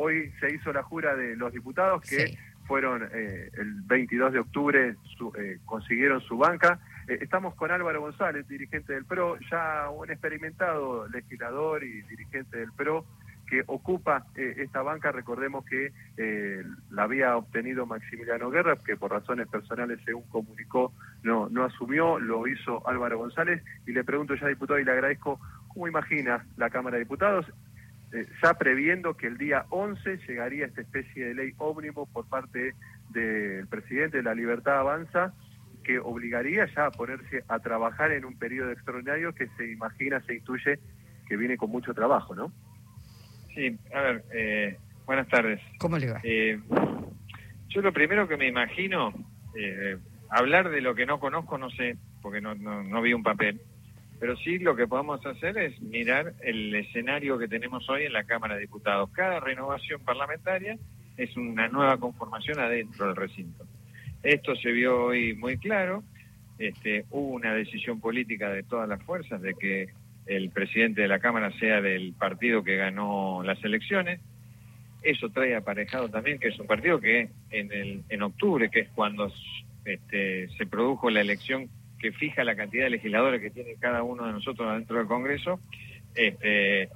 hoy se hizo la jura de los diputados que fueron eh, el 22 de octubre, eh, consiguieron su banca. Eh, estamos con Álvaro González, dirigente del PRO, ya un experimentado legislador y dirigente del PRO que ocupa esta banca. Recordemos que la había obtenido Maximiliano Guerra, que por razones personales, según comunicó, no, no asumió, lo hizo Álvaro González. Y le pregunto ya, diputado, y le agradezco, ¿cómo imagina la Cámara de Diputados eh, ya previendo que el día 11 llegaría esta especie de ley ómnibus por parte del presidente de la Libertad Avanza, que obligaría ya a ponerse a trabajar en un periodo extraordinario que se imagina, se intuye que viene con mucho trabajo, ¿no? Sí, a ver, eh, buenas tardes. ¿Cómo le va? Eh, yo lo primero que me imagino, hablar de lo que no conozco, no sé, porque no, no, no vi un papel, pero sí lo que podemos hacer es mirar el escenario que tenemos hoy en la Cámara de Diputados. Cada renovación parlamentaria es una nueva conformación adentro del recinto. Esto se vio hoy muy claro. Este, hubo una decisión política de todas las fuerzas de que el presidente de la Cámara sea del partido que ganó las elecciones. Eso trae aparejado también que es un partido que en, el, en octubre, que es cuando este, se produjo la elección que fija la cantidad de legisladores que tiene cada uno de nosotros dentro del Congreso, este,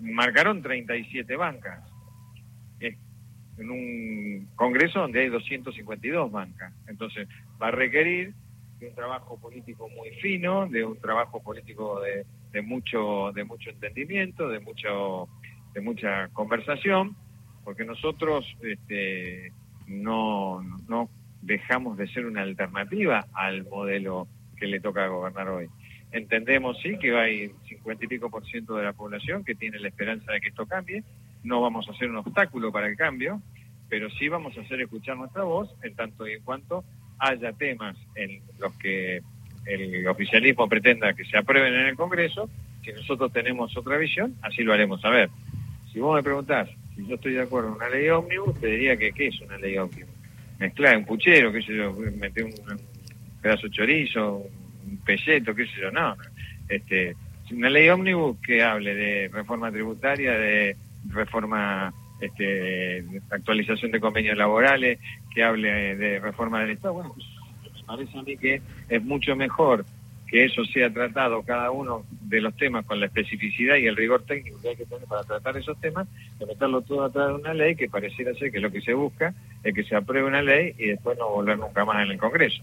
marcaron 37 bancas. en un Congreso donde hay 252 bancas. Entonces, va a requerir de un trabajo político muy fino, de un trabajo político de, mucho de mucho entendimiento, de mucho de mucha conversación, porque nosotros este, no, no dejamos de ser una alternativa al modelo que le toca gobernar hoy. Entendemos, sí, que hay 50 y pico por ciento de la población que tiene la esperanza de que esto cambie. No vamos a ser un obstáculo para el cambio, pero sí vamos a hacer escuchar nuestra voz en tanto y en cuanto haya temas en los que el oficialismo pretenda que se aprueben en el Congreso. Si nosotros tenemos otra visión, así lo haremos saber. Si vos me preguntás si yo estoy de acuerdo en una ley ómnibus, te diría que ¿qué es una ley ómnibus? Mezclar un puchero, qué sé yo, meter un, pedazo de chorizo, un pelleto, qué sé yo, no. Este, una ley ómnibus que hable de reforma tributaria, de reforma, este, actualización de convenios laborales, que hable de reforma del Estado, bueno, me parece a mí que es mucho mejor que eso sea tratado cada uno de los temas con la especificidad y el rigor técnico que hay que tener para tratar esos temas, que meterlo todo atrás de una ley que pareciera ser que lo que se busca es que se apruebe una ley y después no volver nunca más en el Congreso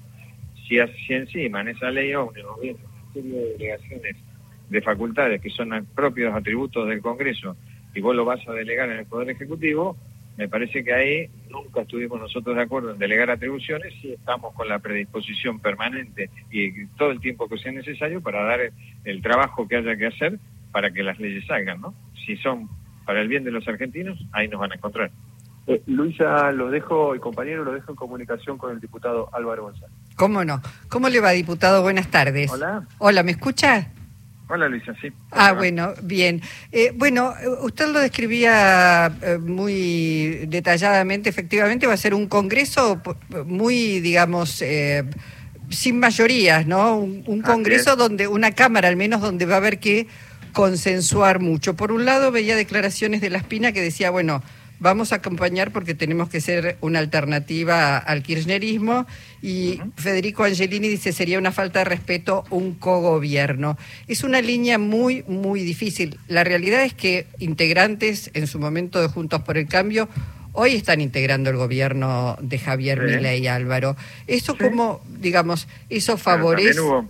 si, encima en esa ley ómnibus viene una serie de delegaciones de facultades que son propios atributos del Congreso y vos lo vas a delegar en el Poder Ejecutivo, me parece que ahí nunca estuvimos nosotros de acuerdo en delegar atribuciones y estamos con la predisposición permanente y todo el tiempo que sea necesario para dar el, trabajo que haya que hacer para que las leyes salgan, ¿no? Si son para el bien de los argentinos, ahí nos van a encontrar. Eh, Luisa, lo dejo, el compañero lo dejo en comunicación con el diputado Álvaro González. ¿Cómo no? ¿Cómo le va, diputado? Buenas tardes. Hola. Hola, ¿me escucha? Hola, Luisa, sí. Ah, bueno, bien. Eh, bueno, usted lo describía eh, muy detalladamente. Efectivamente, va a ser un congreso muy, digamos, eh, sin mayorías, ¿no? Un, congreso donde, una cámara al menos, donde va a haber que consensuar mucho. Por un lado, veía declaraciones de La Espina que decía, bueno, vamos a acompañar porque tenemos que ser una alternativa al kirchnerismo y Federico Angelini dice sería una falta de respeto un cogobierno. Es una línea muy, muy difícil. La realidad es que integrantes en su momento de Juntos por el Cambio hoy están integrando el gobierno de Javier Milei y Álvaro. Eso como, digamos, eso favorece... también, hubo,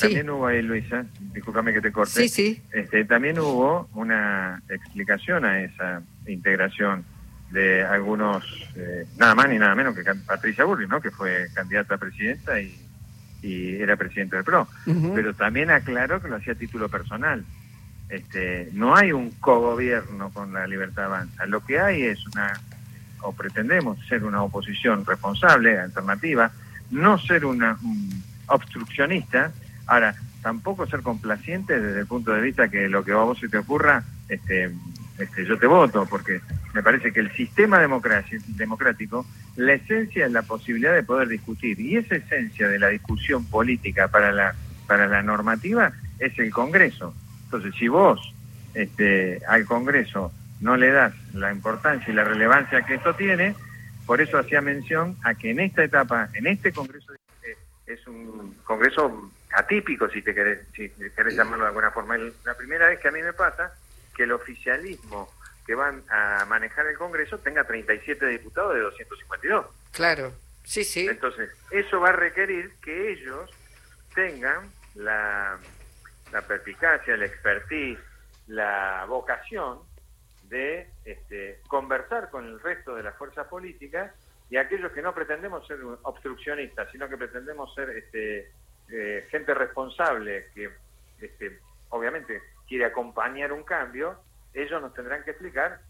también hubo ahí, Luisa, discúlpame que te corte. Sí, sí. Este, también hubo una explicación a esa integración de algunos, eh, nada más ni nada menos que Patricia Burri, ¿no? que fue candidata a presidenta y, era presidente del PRO. Pero también aclaró que lo hacía a título personal. Este, no hay un cogobierno con la Libertad Avanza. Lo que hay es una, o pretendemos ser una oposición responsable, alternativa, no ser una obstruccionista. Ahora, tampoco ser complaciente desde el punto de vista que lo que a vos se te ocurra, este, este, yo te voto, porque me parece que el sistema democrático, la esencia es la posibilidad de poder discutir, y esa esencia de la discusión política para la, para la normativa es el Congreso. Entonces, si vos este, al Congreso no le das la importancia y la relevancia que esto tiene, por eso hacía mención a que en esta etapa, en este Congreso, eh, es un Congreso atípico, si te querés, si querés llamarlo de alguna forma. La primera vez que a mí me pasa que el oficialismo que van a manejar el Congreso tenga 37 diputados de 252. Claro, sí, sí. Entonces, eso va a requerir que ellos tengan la, la perspicacia, la expertise, la vocación de este, conversar con el resto de las fuerzas políticas y aquellos que no pretendemos ser obstruccionistas, sino que pretendemos ser este, eh, gente responsable que este, obviamente quiere acompañar un cambio, ellos nos tendrán que explicar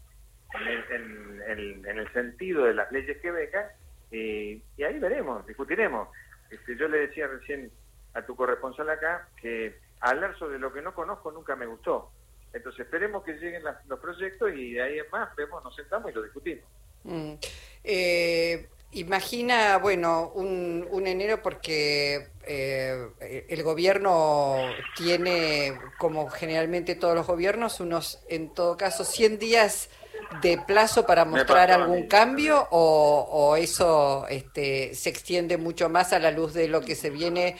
en el, sentido de las leyes que becan y ahí veremos, discutiremos. Este, yo le decía recién a tu corresponsal acá que hablar sobre lo que no conozco nunca me gustó. Entonces esperemos que lleguen los proyectos y de ahí en más vemos, nos sentamos y lo discutimos. Mm. Eh, imagina, bueno, un, un enero porque eh, el gobierno tiene, como generalmente todos los gobiernos, unos, en todo caso, 100 días de plazo para mostrar algún cambio o, o eso este, se extiende mucho más a la luz de lo que se viene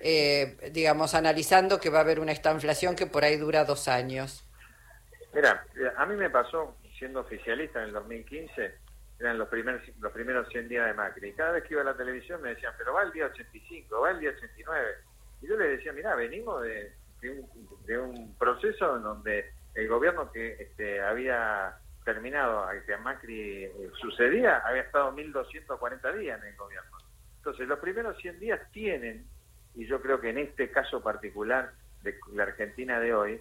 eh, digamos, analizando que va a haber una estanflación que por ahí dura dos años? Mira, a mí me pasó, siendo oficialista en el 2015, eran los primeros, los primeros 100 días de Macri, y cada vez que iba a la televisión me decían, pero va el día 85, va el día 89. Y yo le decía, mira, venimos de, de, un, proceso en donde el gobierno que este, había terminado, que a Macri eh, sucedía, había estado 1.240 días en el gobierno. Entonces, los primeros 100 días tienen y yo creo que en este caso particular de la Argentina de hoy,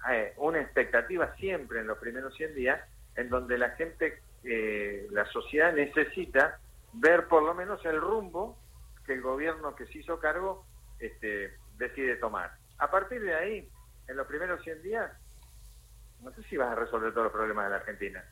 hay una expectativa siempre en los primeros 100 días en donde la gente, eh, la sociedad necesita ver por lo menos el rumbo que el gobierno que se hizo cargo este, decide tomar. A partir de ahí, en los primeros 100 días, no sé si vas a resolver todos los problemas de la Argentina.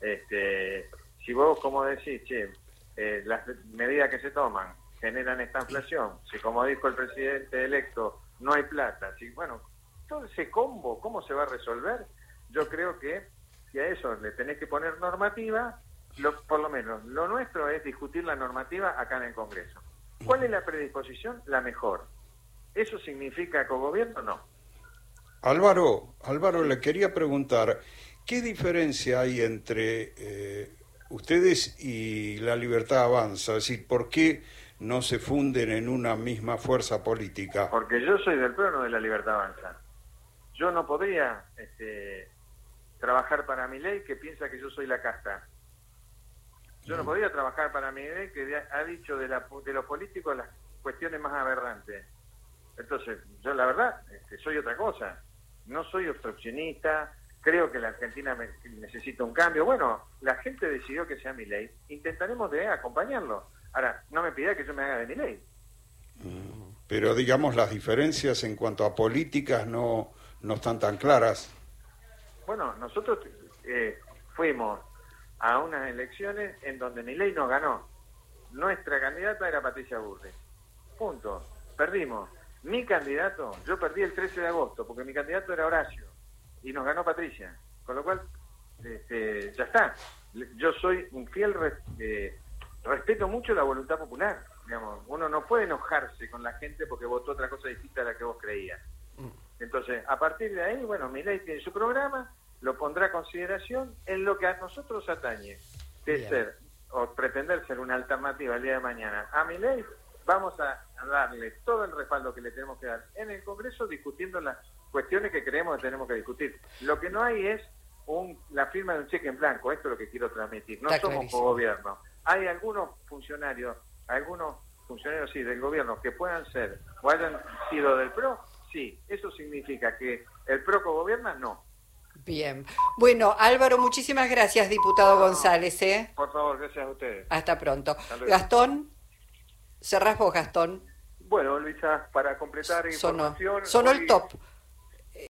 Este, si vos, como decís, che, eh, las medidas que se toman generan esta inflación, si como dijo el presidente electo, no hay plata, si bueno, todo ese combo, ¿cómo se va a resolver? Yo creo que si a eso le tenés que poner normativa, lo, por lo menos lo nuestro es discutir la normativa acá en el Congreso. ¿Cuál es la predisposición? La mejor. ¿Eso significa cogobierno? No. Álvaro, Álvaro, le quería preguntar, ¿qué diferencia hay entre eh, ustedes y la libertad avanza? Es decir, ¿por qué no se funden en una misma fuerza política? Porque yo soy del plano de la libertad avanza. Yo no podría este, trabajar para mi ley que piensa que yo soy la casta. Yo no mm. podría trabajar para mi ley que ha dicho de, la, de los políticos las cuestiones más aberrantes. Entonces, yo la verdad, este, soy otra cosa. No soy obstruccionista, creo que la Argentina necesita un cambio. Bueno, la gente decidió que sea mi ley. Intentaremos de acompañarlo Ahora, no me pida que yo me haga de mi ley. Mm, pero digamos, las diferencias en cuanto a políticas no, no están tan claras. Bueno, nosotros eh, fuimos a unas elecciones en donde mi ley no ganó. Nuestra candidata era Patricia Burri. Punto. Perdimos. Mi candidato, yo perdí el 13 de agosto porque mi candidato era Horacio y nos ganó Patricia. Con lo cual, este, ya está. Yo soy un fiel eh, respeto mucho la voluntad popular. Digamos, uno no puede enojarse con la gente porque votó otra cosa distinta a la que vos creías. Mm. Entonces, a partir de ahí, bueno, mi ley tiene su programa, lo pondrá a consideración en lo que a nosotros atañe, de ser o pretender ser una alternativa el día de mañana a mi ley, vamos a darle todo el respaldo que le tenemos que dar en el Congreso discutiendo las cuestiones que creemos que tenemos que discutir. Lo que no hay es un, la firma de un cheque en blanco, esto es lo que quiero transmitir. No somos gobierno hay algunos funcionarios, algunos funcionarios sí del gobierno que puedan ser o hayan sido del PRO, sí, eso significa que el PRO gobierna, no. Bien. Bueno, Álvaro, muchísimas gracias, diputado González. ¿eh? Por favor, gracias a ustedes. Hasta pronto. Gastón, cerrás vos, Gastón. Bueno, Luisa, para completar información... Sonó el top.